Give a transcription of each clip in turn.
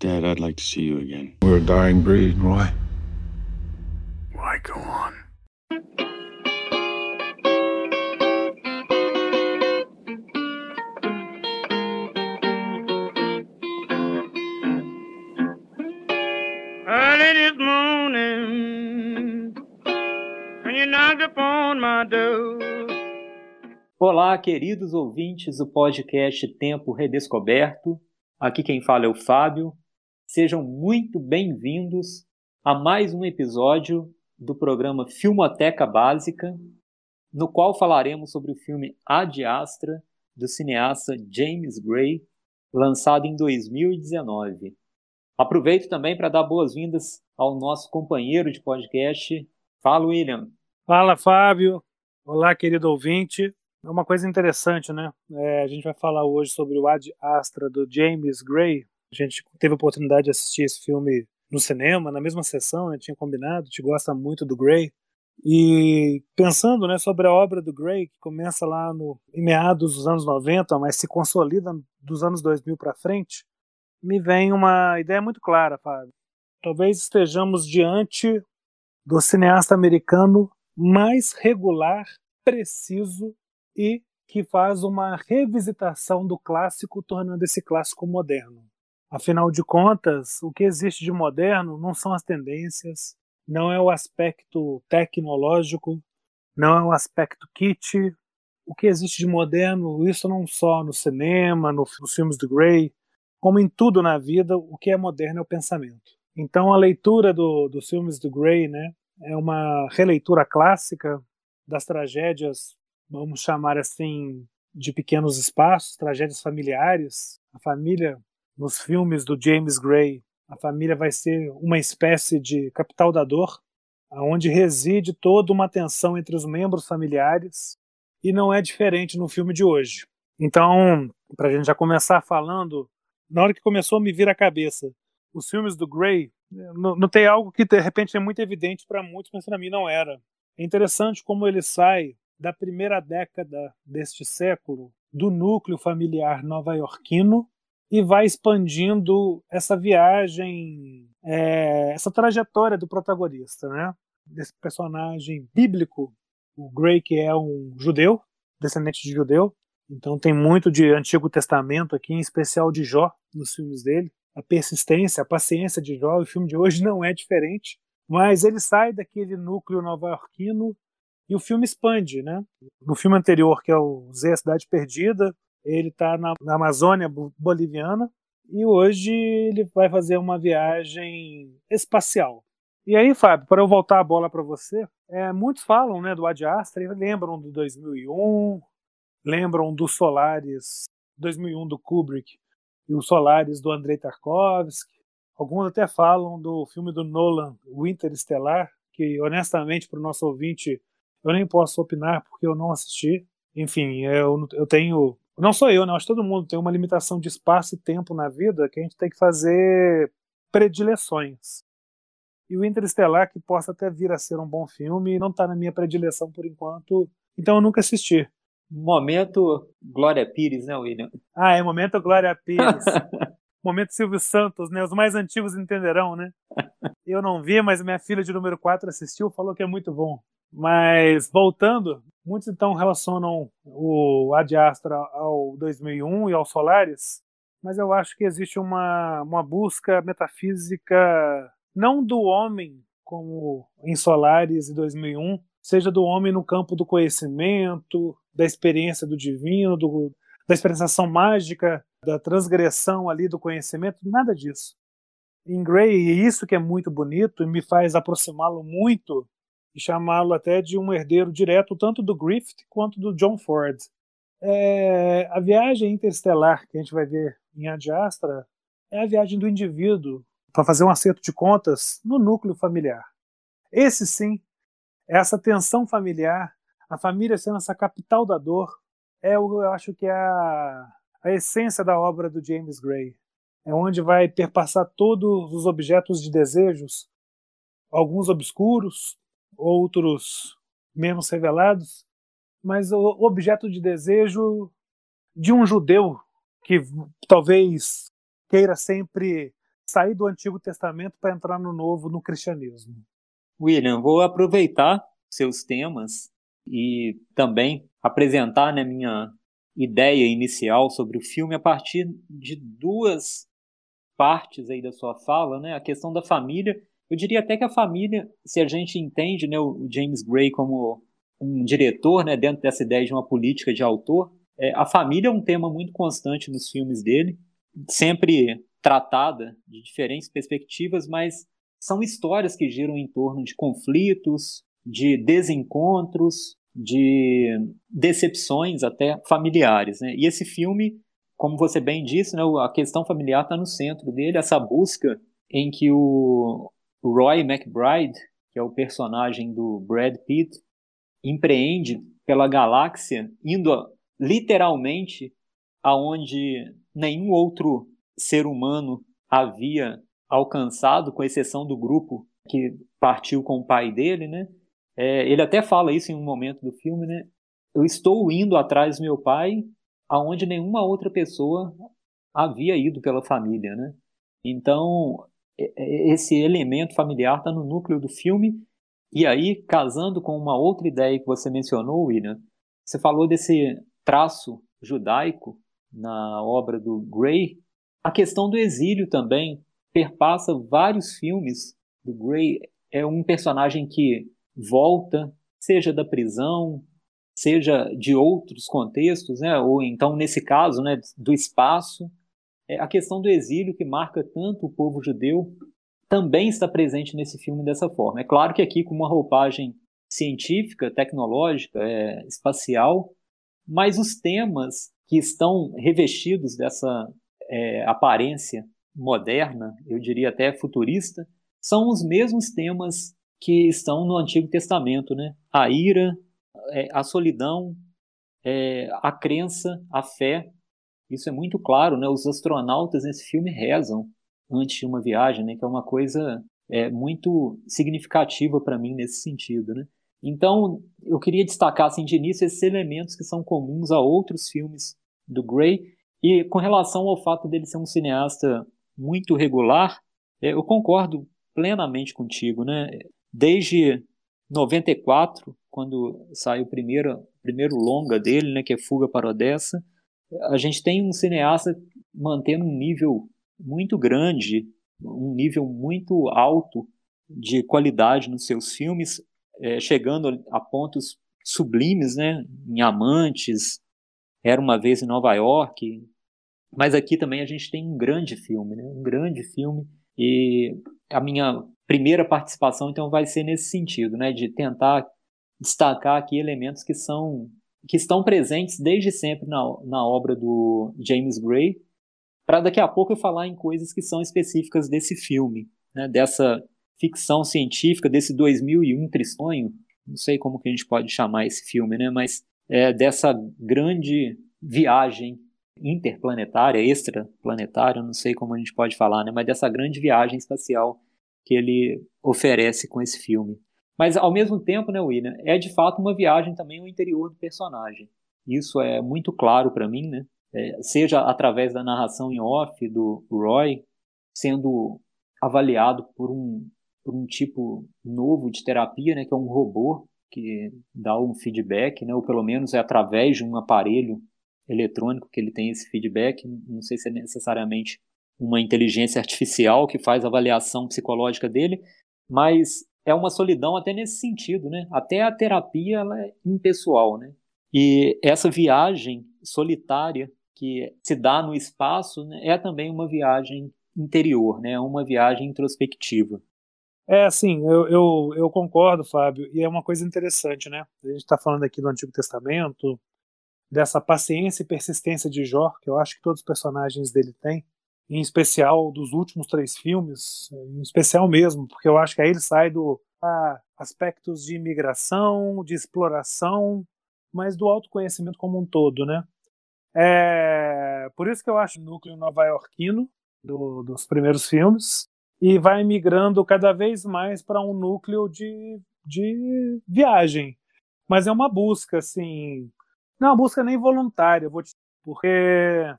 Dad, I'd like to see you again. We're a dying breed, Roy. Why go on? Early this morning, when you knocked upon my door. Olá, queridos ouvintes do podcast Tempo Redescoberto. Aqui quem fala é o Fábio. Sejam muito bem-vindos a mais um episódio do programa Filmoteca Básica, no qual falaremos sobre o filme Ad Astra, do cineasta James Gray, lançado em 2019. Aproveito também para dar boas-vindas ao nosso companheiro de podcast. Fala, William. Fala, Fábio. Olá, querido ouvinte. É uma coisa interessante, né? É, a gente vai falar hoje sobre o Ad Astra do James Gray. A gente teve a oportunidade de assistir esse filme no cinema, na mesma sessão, né? tinha combinado, a gente gosta muito do Gray. E pensando né, sobre a obra do Gray, que começa lá no, em meados dos anos 90, mas se consolida dos anos 2000 para frente, me vem uma ideia muito clara, Fábio. Talvez estejamos diante do cineasta americano mais regular, preciso e que faz uma revisitação do clássico, tornando esse clássico moderno. Afinal de contas, o que existe de moderno não são as tendências, não é o aspecto tecnológico, não é o aspecto kit. O que existe de moderno, isso não só no cinema, no, nos filmes do Gray, como em tudo na vida, o que é moderno é o pensamento. Então a leitura do, dos filmes do Gray né, é uma releitura clássica das tragédias vamos chamar assim, de pequenos espaços, tragédias familiares. A família, nos filmes do James Gray, a família vai ser uma espécie de capital da dor, onde reside toda uma tensão entre os membros familiares, e não é diferente no filme de hoje. Então, para a gente já começar falando, na hora que começou a me vir a cabeça, os filmes do Gray, tem algo que de repente é muito evidente para muitos, mas para mim não era. É interessante como ele sai da primeira década deste século do núcleo familiar nova-iorquino e vai expandindo essa viagem, é, essa trajetória do protagonista, né? Desse personagem bíblico, o Gray, que é um judeu, descendente de judeu, então tem muito de Antigo Testamento aqui, em especial de Jó, nos filmes dele. A persistência, a paciência de Jó, o filme de hoje não é diferente, mas ele sai daquele núcleo nova-iorquino e o filme expande, né? No filme anterior, que é o Zé, a Cidade Perdida, ele está na, na, Amazônia boliviana e hoje ele vai fazer uma viagem espacial. E aí, Fábio, para eu voltar a bola para você, é, muitos falam né, do Ad Astra lembram do 2001, lembram do Solaris 2001 do Kubrick e o Solaris do Andrei Tarkovsky. Alguns até falam do filme do Nolan, o Interestelar, que honestamente para o nosso ouvinte eu nem posso opinar porque eu não assisti. Enfim, eu, eu tenho. Não sou eu, né? Acho que todo mundo tem uma limitação de espaço e tempo na vida que a gente tem que fazer predileções. E o Interestelar, que possa até vir a ser um bom filme, não está na minha predileção por enquanto, então eu nunca assisti. Momento Glória Pires, né, William? Ah, é momento Glória Pires. momento Silvio Santos, né? Os mais antigos entenderão, né? Eu não vi, mas minha filha de número 4 assistiu, falou que é muito bom. Mas voltando, muitos então relacionam o Ad Astra ao 2001 e ao Solaris, mas eu acho que existe uma, uma busca metafísica não do homem como em Solaris e 2001, seja do homem no campo do conhecimento, da experiência do divino, do, da expressação mágica, da transgressão ali do conhecimento, nada disso. Em Gray, e isso que é muito bonito e me faz aproximá-lo muito e chamá-lo até de um herdeiro direto tanto do Griffith quanto do John Ford. É, a viagem interestelar que a gente vai ver em Ad Astra é a viagem do indivíduo para fazer um acerto de contas no núcleo familiar. Esse sim, essa tensão familiar, a família sendo essa capital da dor, é eu acho que é a, a essência da obra do James Gray. É onde vai perpassar todos os objetos de desejos, alguns obscuros, outros menos revelados, mas o objeto de desejo de um judeu que talvez queira sempre sair do Antigo Testamento para entrar no Novo, no cristianismo? William, vou aproveitar seus temas e também apresentar né, minha ideia inicial sobre o filme a partir de duas partes aí da sua fala, né? A questão da família. Eu diria até que a família, se a gente entende né, o James Gray como um diretor, né, dentro dessa ideia de uma política de autor, é, a família é um tema muito constante nos filmes dele, sempre tratada de diferentes perspectivas, mas são histórias que giram em torno de conflitos, de desencontros, de decepções até familiares. Né? E esse filme, como você bem disse, né, a questão familiar está no centro dele, essa busca em que o Roy McBride, que é o personagem do Brad Pitt, empreende pela galáxia, indo literalmente aonde nenhum outro ser humano havia alcançado, com exceção do grupo que partiu com o pai dele, né? É, ele até fala isso em um momento do filme, né? Eu estou indo atrás do meu pai, aonde nenhuma outra pessoa havia ido pela família, né? Então esse elemento familiar está no núcleo do filme e aí casando com uma outra ideia que você mencionou, William, você falou desse traço judaico na obra do Gray, a questão do exílio também perpassa vários filmes do Gray. É um personagem que volta, seja da prisão, seja de outros contextos, né? ou então, nesse caso, né, do espaço. É a questão do exílio, que marca tanto o povo judeu, também está presente nesse filme dessa forma. É claro que aqui com uma roupagem científica, tecnológica, é, espacial, mas os temas que estão revestidos dessa é, aparência moderna, eu diria até futurista, são os mesmos temas que estão no Antigo Testamento, né? A ira, é, a solidão, é, a crença, a fé. Isso é muito claro, né? Os astronautas nesse filme rezam antes de uma viagem, né? Que é uma coisa é, muito significativa para mim nesse sentido, né? Então, eu queria destacar assim, de início esses elementos que são comuns a outros filmes do Gray. E com relação ao fato dele ser um cineasta muito regular, é, eu concordo plenamente contigo. Né? Desde 94, quando sai o primeiro, primeiro longa dele, né, que é Fuga para Odessa, a gente tem um cineasta mantendo um nível muito grande, um nível muito alto de qualidade nos seus filmes, é, chegando a pontos sublimes, né? Em Amantes, Era uma vez em Nova York. Mas aqui também a gente tem um grande filme, né? Um grande filme. E a minha primeira participação, então, vai ser nesse sentido, né? De tentar destacar aqui elementos que são que estão presentes desde sempre na, na obra do James Gray, para daqui a pouco eu falar em coisas que são específicas desse filme, né, dessa ficção científica desse 2001 Tristonho, não sei como que a gente pode chamar esse filme, né, mas é dessa grande viagem interplanetária, extraplanetária, não sei como a gente pode falar, né, mas dessa grande viagem espacial que ele oferece com esse filme. Mas ao mesmo tempo, né, William, é de fato uma viagem também ao interior do personagem. Isso é muito claro para mim, né? É, seja através da narração em off do Roy, sendo avaliado por um por um tipo novo de terapia, né, que é um robô que dá um feedback, né, ou pelo menos é através de um aparelho eletrônico que ele tem esse feedback. Não sei se é necessariamente uma inteligência artificial que faz a avaliação psicológica dele, mas é uma solidão até nesse sentido, né? Até a terapia ela é impessoal, né? E essa viagem solitária que se dá no espaço né, é também uma viagem interior, né? Uma viagem introspectiva. É, assim, eu, eu, eu, concordo, Fábio, e é uma coisa interessante, né? A gente está falando aqui do Antigo Testamento, dessa paciência e persistência de Jó, que eu acho que todos os personagens dele têm, em especial dos últimos três filmes, em especial mesmo, porque eu acho que aí ele sai do aspectos de imigração, de exploração, mas do autoconhecimento como um todo, né? É, por isso que eu acho o núcleo nova-iorquino do, dos primeiros filmes e vai migrando cada vez mais para um núcleo de, de viagem. Mas é uma busca, assim. Não é uma busca nem voluntária, vou te... porque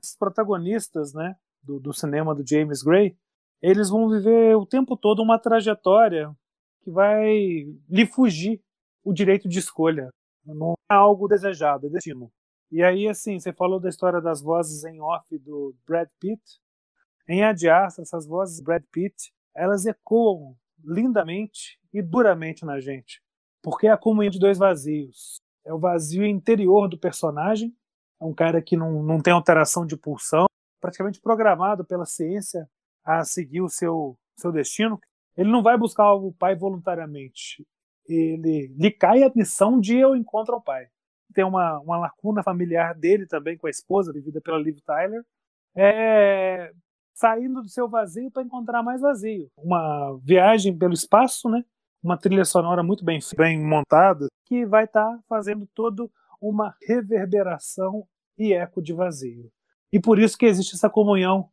os protagonistas né, do, do cinema do James Gray eles vão viver o tempo todo uma trajetória que vai lhe fugir o direito de escolha. Não é algo desejado, é destino. E aí, assim, você falou da história das vozes em off do Brad Pitt. Em Adiasta, essas vozes Brad Pitt, elas ecoam lindamente e duramente na gente. Porque é a comunhão de dois vazios. É o vazio interior do personagem, é um cara que não, não tem alteração de pulsão, praticamente programado pela ciência a seguir o seu, seu destino. Ele não vai buscar o pai voluntariamente. Ele lhe cai a missão de eu encontro o pai. Tem uma, uma lacuna familiar dele também com a esposa, vivida pela Liv Tyler. É, saindo do seu vazio para encontrar mais vazio. Uma viagem pelo espaço, né? Uma trilha sonora muito bem, bem montada que vai estar tá fazendo todo uma reverberação e eco de vazio. E por isso que existe essa comunhão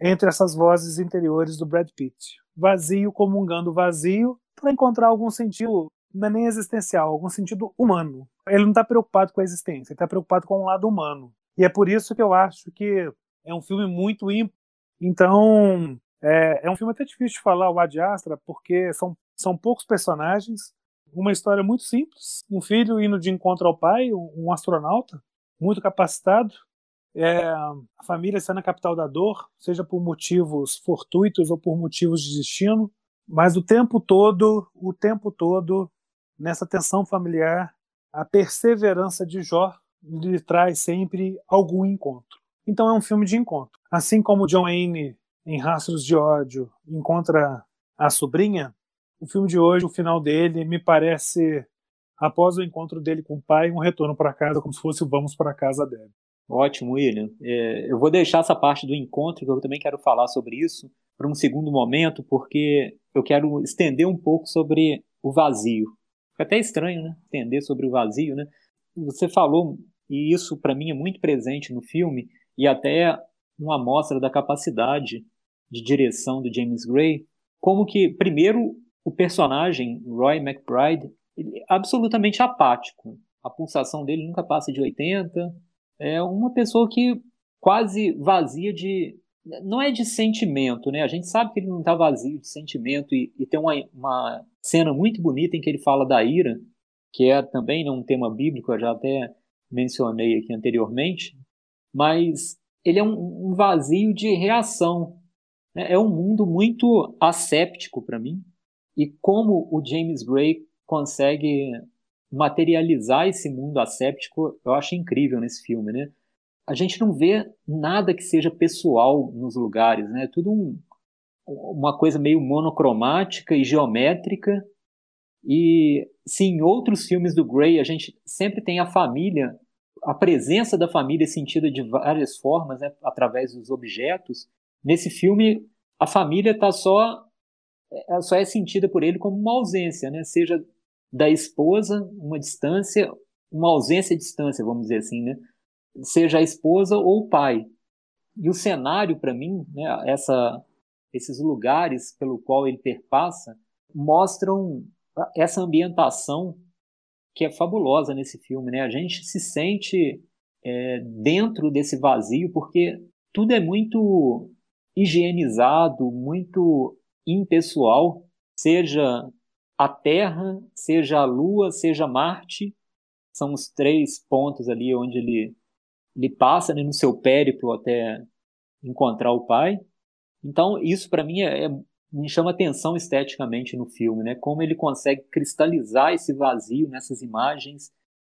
entre essas vozes interiores do Brad Pitt. Vazio comungando vazio para encontrar algum sentido, não é nem existencial, algum sentido humano. Ele não está preocupado com a existência, ele está preocupado com o lado humano. E é por isso que eu acho que é um filme muito ímpar. Então, é, é, um filme até difícil de falar, o Ad Astra, porque são, são poucos personagens, uma história muito simples, um filho indo de encontro ao pai, um, um astronauta, muito capacitado, é, a família sendo a capital da dor, seja por motivos fortuitos ou por motivos de destino, mas o tempo todo, o tempo todo, nessa tensão familiar, a perseverança de Jó lhe traz sempre algum encontro. Então é um filme de encontro. Assim como John Wayne, em Rastros de Ódio, encontra a sobrinha, o filme de hoje, o final dele, me parece, após o encontro dele com o pai, um retorno para casa, como se fosse o Vamos para casa dele. Ótimo, William. É, eu vou deixar essa parte do encontro, que eu também quero falar sobre isso, para um segundo momento, porque eu quero estender um pouco sobre o vazio. Fica até estranho, né? Entender sobre o vazio, né? Você falou, e isso para mim é muito presente no filme, e até uma amostra da capacidade de direção do James Gray, como que, primeiro, o personagem, Roy McBride, ele é absolutamente apático. A pulsação dele nunca passa de 80. É uma pessoa que quase vazia de. Não é de sentimento, né? A gente sabe que ele não está vazio de sentimento e, e tem uma, uma cena muito bonita em que ele fala da ira, que é também né, um tema bíblico, eu já até mencionei aqui anteriormente, mas ele é um, um vazio de reação. Né? É um mundo muito asséptico para mim, e como o James Gray consegue materializar esse mundo asséptico, eu acho incrível nesse filme, né? A gente não vê nada que seja pessoal nos lugares, né? Tudo um, uma coisa meio monocromática e geométrica. E se em outros filmes do Gray a gente sempre tem a família, a presença da família sentida de várias formas, né? através dos objetos, nesse filme a família está só ela só é sentida por ele como uma ausência, né? Seja da esposa, uma distância, uma ausência de distância, vamos dizer assim, né? Seja a esposa ou o pai. E o cenário, para mim, né, essa, esses lugares pelo qual ele perpassa, mostram essa ambientação que é fabulosa nesse filme, né? A gente se sente é, dentro desse vazio porque tudo é muito higienizado, muito impessoal, seja a Terra, seja a Lua, seja Marte, são os três pontos ali onde ele, ele passa né, no seu périplo até encontrar o pai. Então, isso para mim é, é, me chama atenção esteticamente no filme, né? Como ele consegue cristalizar esse vazio nessas imagens,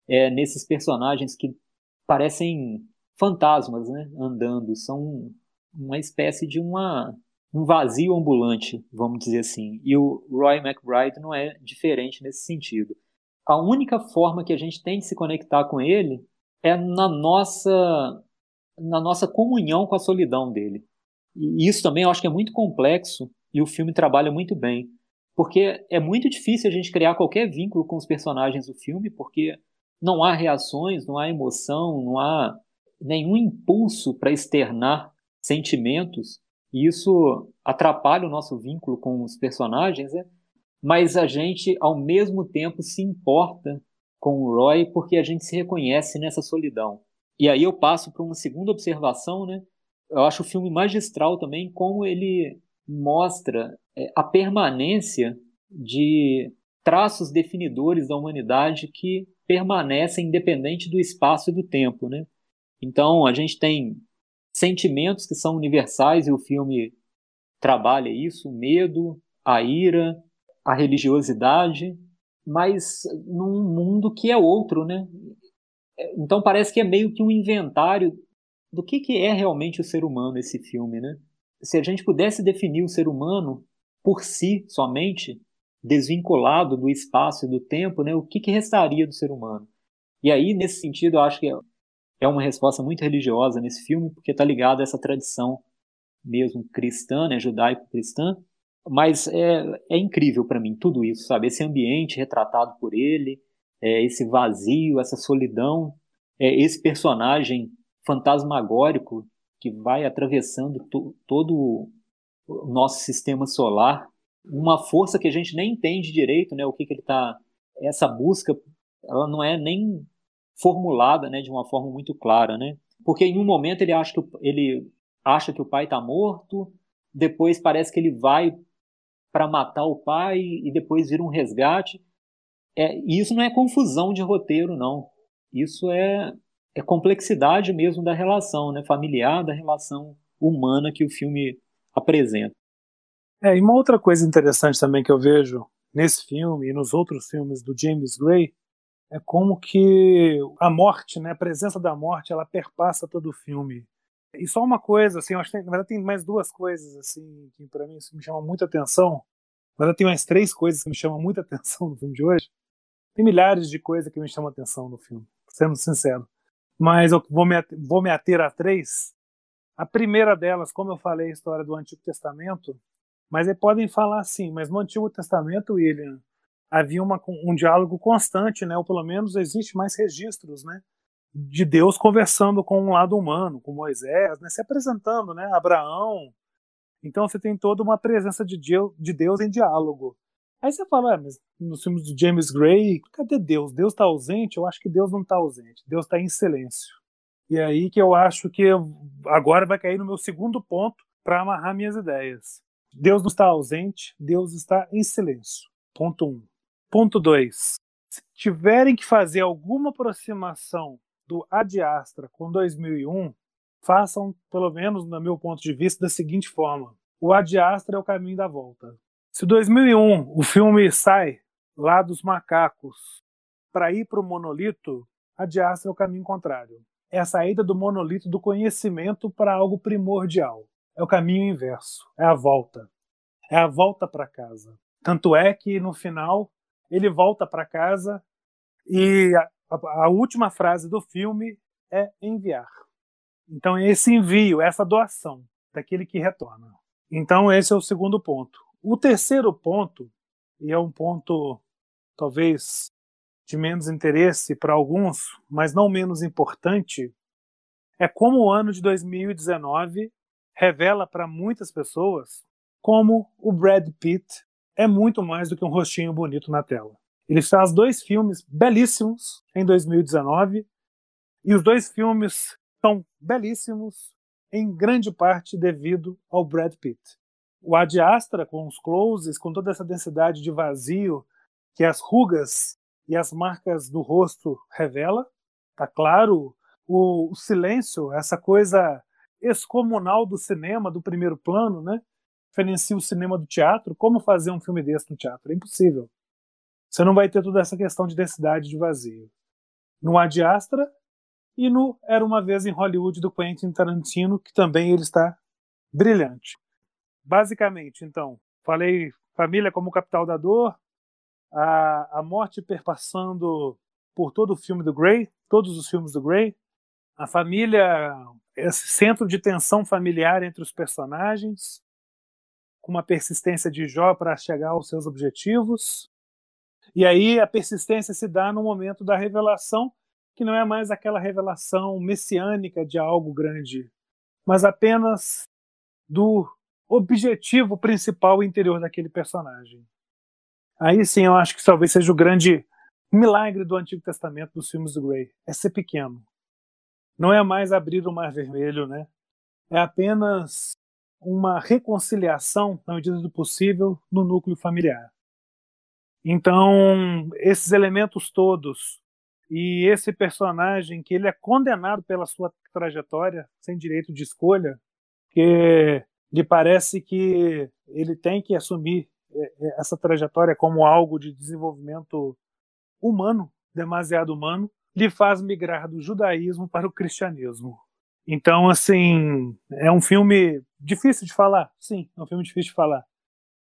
é, nesses personagens que parecem fantasmas, né? Andando, são uma espécie de uma um vazio ambulante, vamos dizer assim. E o Roy McBride não é diferente nesse sentido. A única forma que a gente tem de se conectar com ele é na nossa na nossa comunhão com a solidão dele. E isso também eu acho que é muito complexo e o filme trabalha muito bem, porque é muito difícil a gente criar qualquer vínculo com os personagens do filme, porque não há reações, não há emoção, não há nenhum impulso para externar sentimentos e isso atrapalha o nosso vínculo com os personagens, né? mas a gente, ao mesmo tempo, se importa com o Roy porque a gente se reconhece nessa solidão. E aí eu passo para uma segunda observação, né? Eu acho o filme magistral também como ele mostra é, a permanência de traços definidores da humanidade que permanecem independente do espaço e do tempo, né? Então a gente tem sentimentos que são universais e o filme trabalha isso, o medo, a ira, a religiosidade, mas num mundo que é outro, né? Então parece que é meio que um inventário do que, que é realmente o ser humano esse filme, né? Se a gente pudesse definir o ser humano por si somente, desvinculado do espaço e do tempo, né, o que, que restaria do ser humano? E aí, nesse sentido, eu acho que é uma resposta muito religiosa nesse filme, porque está ligado a essa tradição mesmo cristã, né, judaico-cristã, mas é, é incrível para mim tudo isso, sabe? Esse ambiente retratado por ele, é, esse vazio, essa solidão, é, esse personagem fantasmagórico que vai atravessando to, todo o nosso sistema solar uma força que a gente nem entende direito, né? O que, que ele está. Essa busca, ela não é nem formulada, né? De uma forma muito clara, né? Porque em um momento ele acha que o, ele acha que o pai está morto, depois parece que ele vai para matar o pai e depois vira um resgate. É, isso não é confusão de roteiro, não. Isso é, é complexidade mesmo da relação, né? Familiar, da relação humana que o filme apresenta. É, e uma outra coisa interessante também que eu vejo nesse filme e nos outros filmes do James Gray é como que a morte, né, a presença da morte, ela perpassa todo o filme. E só uma coisa, assim, eu acho que na verdade tem mais duas coisas assim que para mim isso me chama muita atenção. Na verdade tem mais três coisas que me chamam muita atenção no filme de hoje. Tem milhares de coisas que me chamam atenção no filme, sendo sincero. Mas eu vou me, vou me ater a três. A primeira delas, como eu falei, a história do Antigo Testamento, mas eles podem falar assim, mas no Antigo Testamento, William, havia uma, um diálogo constante, né? ou pelo menos existe mais registros, né? de Deus conversando com um lado humano, com Moisés, né? se apresentando, né? Abraão. Então você tem toda uma presença de Deus, de Deus em diálogo. Aí você fala, ah, mas nos filmes do James Gray, cadê Deus? Deus está ausente? Eu acho que Deus não está ausente. Deus está em silêncio. E é aí que eu acho que agora vai cair no meu segundo ponto para amarrar minhas ideias. Deus não está ausente, Deus está em silêncio. Ponto 1. Um. Ponto 2. Se tiverem que fazer alguma aproximação do Ad Astra com 2001, façam, pelo menos no meu ponto de vista, da seguinte forma: o Ad Astra é o caminho da volta. Se 2001 o filme sai lá dos macacos para ir para o monolito, Ad Astra é o caminho contrário. É a saída do monolito do conhecimento para algo primordial. É o caminho inverso, é a volta. É a volta para casa. Tanto é que no final ele volta para casa e a, a, última frase do filme é enviar. Então é esse envio, essa doação daquele que retorna. Então esse é o segundo ponto. O terceiro ponto, e é um ponto talvez de menos interesse para alguns, mas não menos importante, é como o ano de 2019 revela para muitas pessoas como o Brad Pitt é muito mais do que um rostinho bonito na tela. Ele faz dois filmes belíssimos em 2019 e os dois filmes são belíssimos em grande parte devido ao Brad Pitt. O Ad Astra, com os closes, com toda essa densidade de vazio que as rugas e as marcas do rosto revela, tá claro. O, o silêncio, essa coisa excomunal do cinema, do primeiro plano, né? Diferencia o cinema do teatro. Como fazer um filme desse no teatro? É impossível. Você não vai ter toda essa questão de densidade de vazio. No Ad Astra e no Era Uma Vez em Hollywood do Quentin Tarantino, que também ele está brilhante. Basicamente, então, falei família como capital da dor, a, a morte perpassando por todo o filme do Grey, todos os filmes do Grey, a família esse centro de tensão familiar entre os personagens, com uma persistência de Jó para chegar aos seus objetivos. E aí a persistência se dá no momento da revelação, que não é mais aquela revelação messiânica de algo grande, mas apenas do objetivo principal interior daquele personagem. Aí sim eu acho que talvez seja o grande milagre do Antigo Testamento dos filmes do Grey, é ser pequeno não é mais abrir o Mar Vermelho, né? É apenas uma reconciliação, na medida do possível, no núcleo familiar. Então, esses elementos todos e esse personagem que ele é condenado pela sua trajetória, sem direito de escolha, que lhe parece que ele tem que assumir é, é, essa trajetória como algo de desenvolvimento humano, demasiado humano, lhe faz migrar do judaísmo para o cristianismo. Então, assim, é um filme difícil de falar? Sim, é um filme difícil de falar.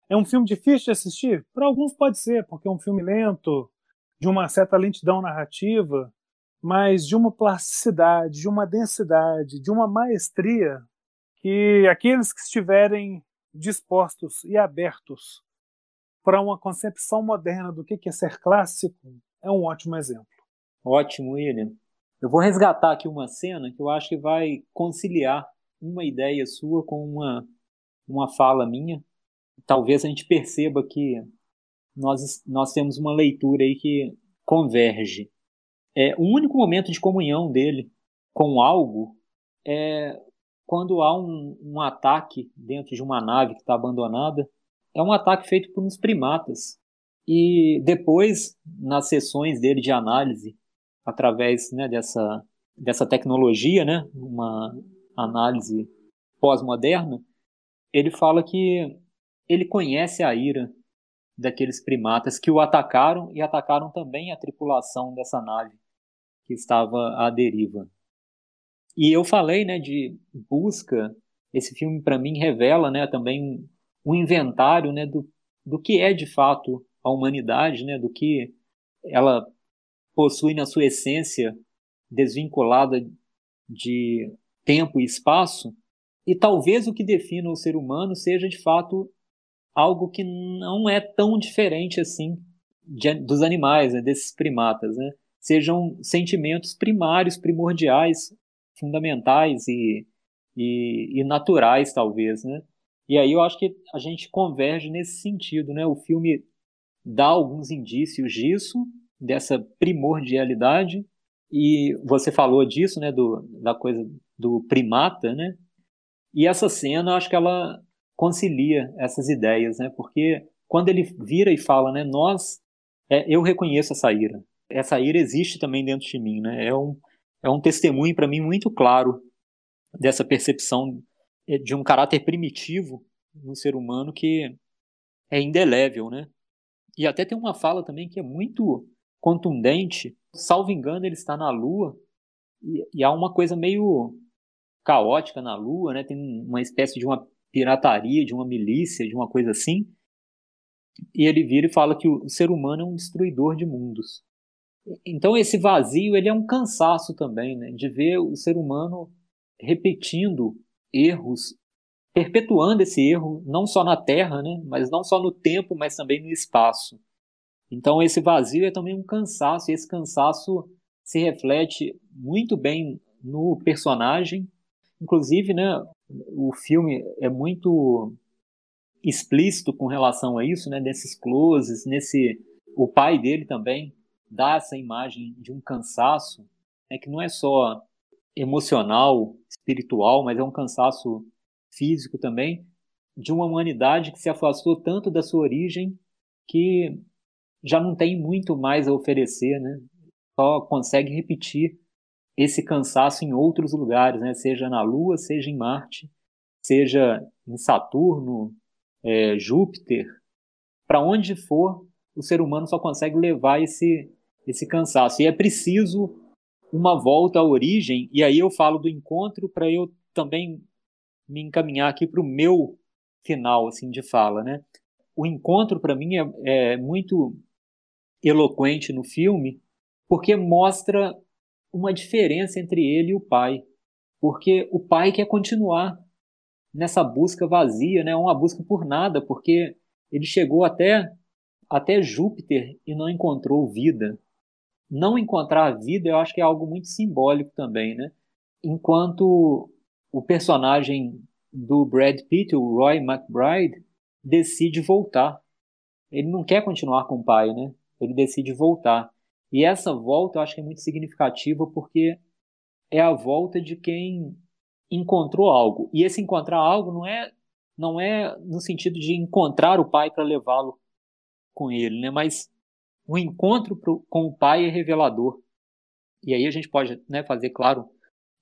É um filme difícil de assistir? Para alguns pode ser, porque é um filme lento, de uma certa lentidão narrativa, mas de uma plasticidade, de uma densidade, de uma maestria que aqueles que estiverem dispostos e abertos para uma concepção moderna do que é ser clássico é um ótimo exemplo. Ótimo, William. Eu vou resgatar aqui uma cena que eu acho que vai conciliar uma ideia sua com uma, uma fala minha, talvez a gente perceba que nós, nós temos uma leitura aí que converge. É, o único momento de comunhão dele com algo é quando há um, um ataque dentro de uma nave que está abandonada. É um ataque feito por uns primatas. E depois, nas sessões dele de análise, através né, dessa, dessa tecnologia, né, uma análise pós-moderna, ele fala que ele conhece a ira daqueles primatas que o atacaram e atacaram também a tripulação dessa nave que estava à deriva. E eu falei, né, de busca. Esse filme para mim revela, né, também um, inventário, né, do, do que é de fato a humanidade, né, do que ela possui na sua essência desvinculada de tempo e espaço. E talvez o que defina o ser humano seja de fato algo que não é tão diferente assim de, dos animais, né, desses primatas, né? Sejam sentimentos primários, primordiais, fundamentais e, e, e, naturais, talvez, né? E aí eu acho que a gente converge nesse sentido, né? O filme dá alguns indícios disso, dessa primordialidade, e você falou disso, né? Do, da coisa do primata, né? E essa cena, acho que ela concilia essas ideias, né? Porque quando ele vira e fala, né, nós, é, eu reconheço essa ira. Essa ira existe também dentro de mim, né? É um, é um testemunho para mim muito claro dessa percepção é, de um caráter primitivo no ser humano que é indelével, né? E até tem uma fala também que é muito contundente. Salvo engano, ele está na Lua e, e há uma coisa meio caótica na Lua, né? Tem uma espécie de uma pirataria, de uma milícia, de uma coisa assim. E ele vira e fala que o ser humano é um destruidor de mundos. Então esse vazio ele é um cansaço também, né, de ver o ser humano repetindo erros, perpetuando esse erro não só na Terra, né, mas não só no tempo, mas também no espaço. Então esse vazio é também um cansaço, e esse cansaço se reflete muito bem no personagem. Inclusive, né, o filme é muito explícito com relação a isso, né, desses closes, nesse o pai dele também dá essa imagem de um cansaço, né, que não é só emocional, espiritual, mas é um cansaço físico também, de uma humanidade que se afastou tanto da sua origem que já não tem muito mais a oferecer, né? Só consegue repetir esse cansaço em outros lugares, né? Seja na Lua, seja em Marte, seja em Saturno, é, Júpiter, para onde for, o ser humano só consegue levar esse esse cansaço. E é preciso uma volta à origem, e aí eu falo do encontro para eu também me encaminhar aqui para o meu final assim de fala, né? O encontro para mim é, é muito eloquente no filme porque mostra uma diferença entre ele e o pai, porque o pai quer continuar nessa busca vazia, né? Uma busca por nada, porque ele chegou até até Júpiter e não encontrou vida não encontrar vida, eu acho que é algo muito simbólico também, né? Enquanto o personagem do Brad Pitt, o Roy McBride, decide voltar. Ele não quer continuar com o pai, né? Ele decide voltar. E essa volta eu acho que é muito significativa porque é a volta de quem encontrou algo. E esse encontrar algo não é não é no sentido de encontrar o pai para levá-lo com ele, né? Mas o encontro pro, com o pai é revelador. E aí a gente pode né, fazer, claro,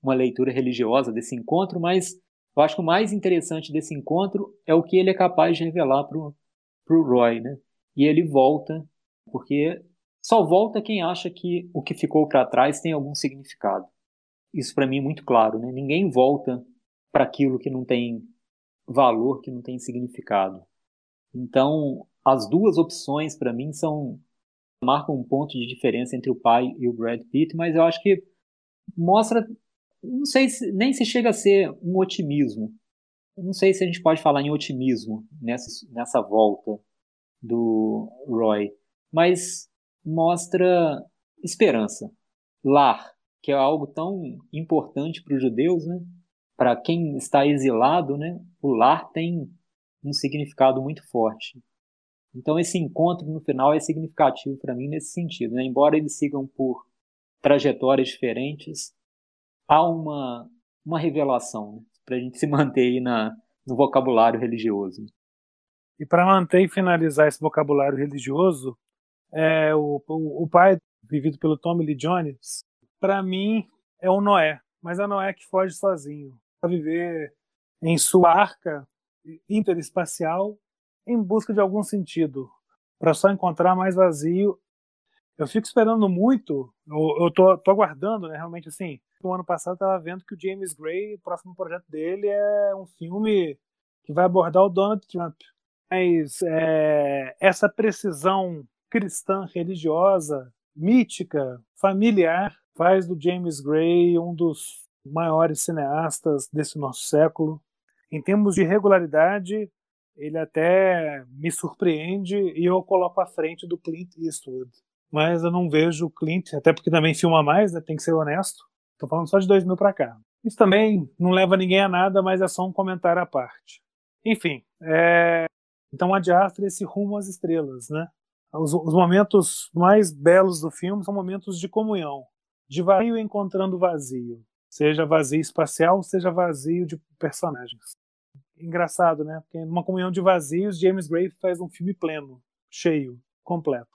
uma leitura religiosa desse encontro, mas eu acho que o mais interessante desse encontro é o que ele é capaz de revelar para o Roy, né? E ele volta, porque só volta quem acha que o que ficou para trás tem algum significado. Isso para mim é muito claro, né? Ninguém volta para aquilo que não tem valor, que não tem significado. Então, as duas opções para mim são marcam um ponto de diferença entre o pai e o Brad Pitt, mas eu acho que mostra, não sei se, nem se chega a ser um otimismo. Não sei se a gente pode falar em otimismo nessa, nessa volta do Roy, mas mostra esperança, lar, que é algo tão importante para os judeus, né? Para quem está exilado, né? O lar tem um significado muito forte. Então esse encontro no final é significativo para mim nesse sentido, né? Embora eles sigam por trajetórias diferentes, há uma uma revelação né? para a gente se manter aí na, no vocabulário religioso. E para manter e finalizar esse vocabulário religioso, é, o, o, o, pai, vivido pelo Tommy Lee Jones, para mim é o Noé, mas é o Noé que foge sozinho para viver em sua arca interespacial em busca de algum sentido, para só encontrar mais vazio. Eu fico esperando muito, eu, eu tô, tô aguardando, né, realmente assim. No ano passado eu estava vendo que o James Gray, o próximo projeto dele é um filme que vai abordar o Donald Trump. Mas é, essa precisão cristã, religiosa, mítica, familiar, faz do James Gray um dos maiores cineastas desse nosso século. Em termos de regularidade, ele até me surpreende e eu coloco à frente do Clint Eastwood. Mas eu não vejo o Clint, até porque também filma mais, né, tem que ser honesto. Tô falando só de 2000 para cá. Isso também não leva ninguém a nada, mas é só um comentário à parte. Enfim, é... então adiastra esse rumo às estrelas, né? Os, os, momentos mais belos do filme são momentos de comunhão, de vazio encontrando vazio, seja vazio espacial, seja vazio de personagens. Engraçado, né? Porque numa comunhão de vazios, James Gray faz um filme pleno, cheio, completo.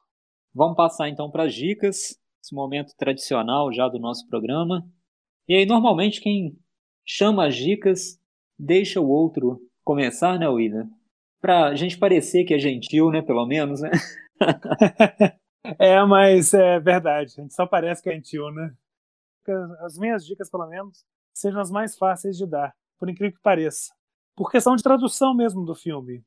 Vamos passar então para as dicas, esse momento tradicional já do nosso programa. E aí, normalmente, quem chama as dicas deixa o outro começar, né, William? Pra gente parecer que é gentil, né, pelo menos, né? é, mas é verdade, a gente só parece que é gentil, né? As minhas dicas, pelo menos, sejam as mais fáceis de dar, por incrível que pareça. Por questão de tradução mesmo do filme.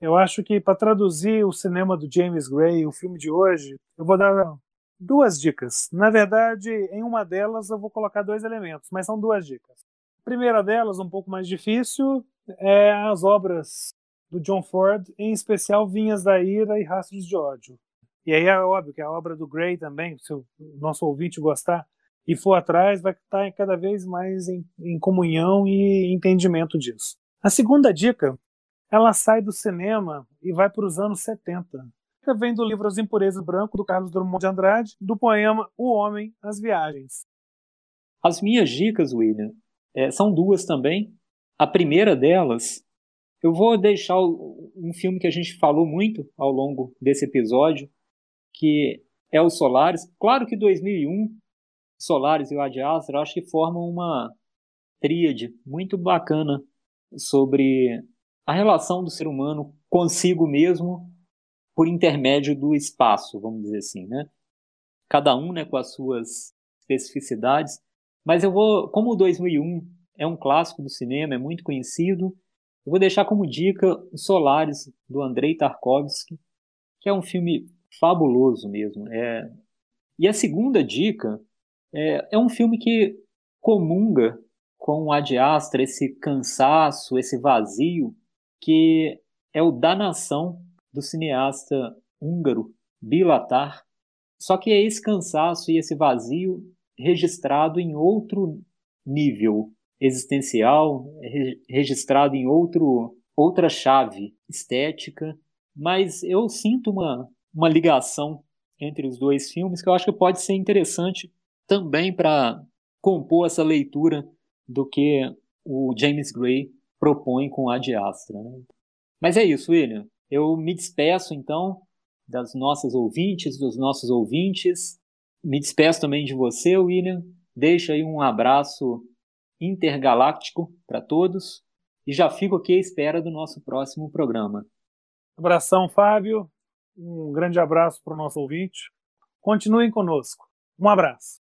Eu acho que para traduzir o cinema do James Gray, o filme de hoje, eu vou dar duas dicas. Na verdade, em uma delas eu vou colocar dois elementos, mas são duas dicas. A primeira delas, um pouco mais difícil, é as obras do John Ford, em especial Vinhas da Ira e Rastros de Ódio. E aí é óbvio que a obra do Gray também, se o nosso ouvinte gostar e for atrás, vai estar cada vez mais em, em comunhão e entendimento disso. A segunda dica, ela sai do cinema e vai para os anos 70 vem do livro As Impurezas Branco, do Carlos Drummond de Andrade, do poema O Homem, As Viagens. As minhas dicas, William, é, são duas também. A primeira delas, eu vou deixar um filme que a gente falou muito ao longo desse episódio, que é o Solaris. Claro que 2001, Solaris e o Ad Astra, acho que formam uma tríade muito bacana sobre a relação do ser humano consigo mesmo por intermédio do espaço, vamos dizer assim, né? Cada um, né, com as suas especificidades. Mas eu vou, como o 2001 é um clássico do cinema, é muito conhecido, eu vou deixar como dica o Solaris do Andrei Tarkovsky, que é um filme fabuloso mesmo. É... E a segunda dica é, é um filme que comunga com o Ad Astra, esse cansaço, esse vazio, que é o da nação do cineasta húngaro Bilatar. Só que é esse cansaço e esse vazio registrado em outro nível existencial, registrado em outro, outra chave estética, mas eu sinto uma, uma ligação entre os dois filmes que eu acho que pode ser interessante também para compor essa leitura do que o James Gray propõe com a Astra. Né? Mas é isso, William. Eu me despeço, então, das nossas ouvintes, dos nossos ouvintes. Me despeço também de você, William. Deixa aí um abraço intergaláctico para todos e já fico aqui à espera do nosso próximo programa. Abração, Fábio. Um grande abraço para o nosso ouvinte. Continuem conosco. Um abraço.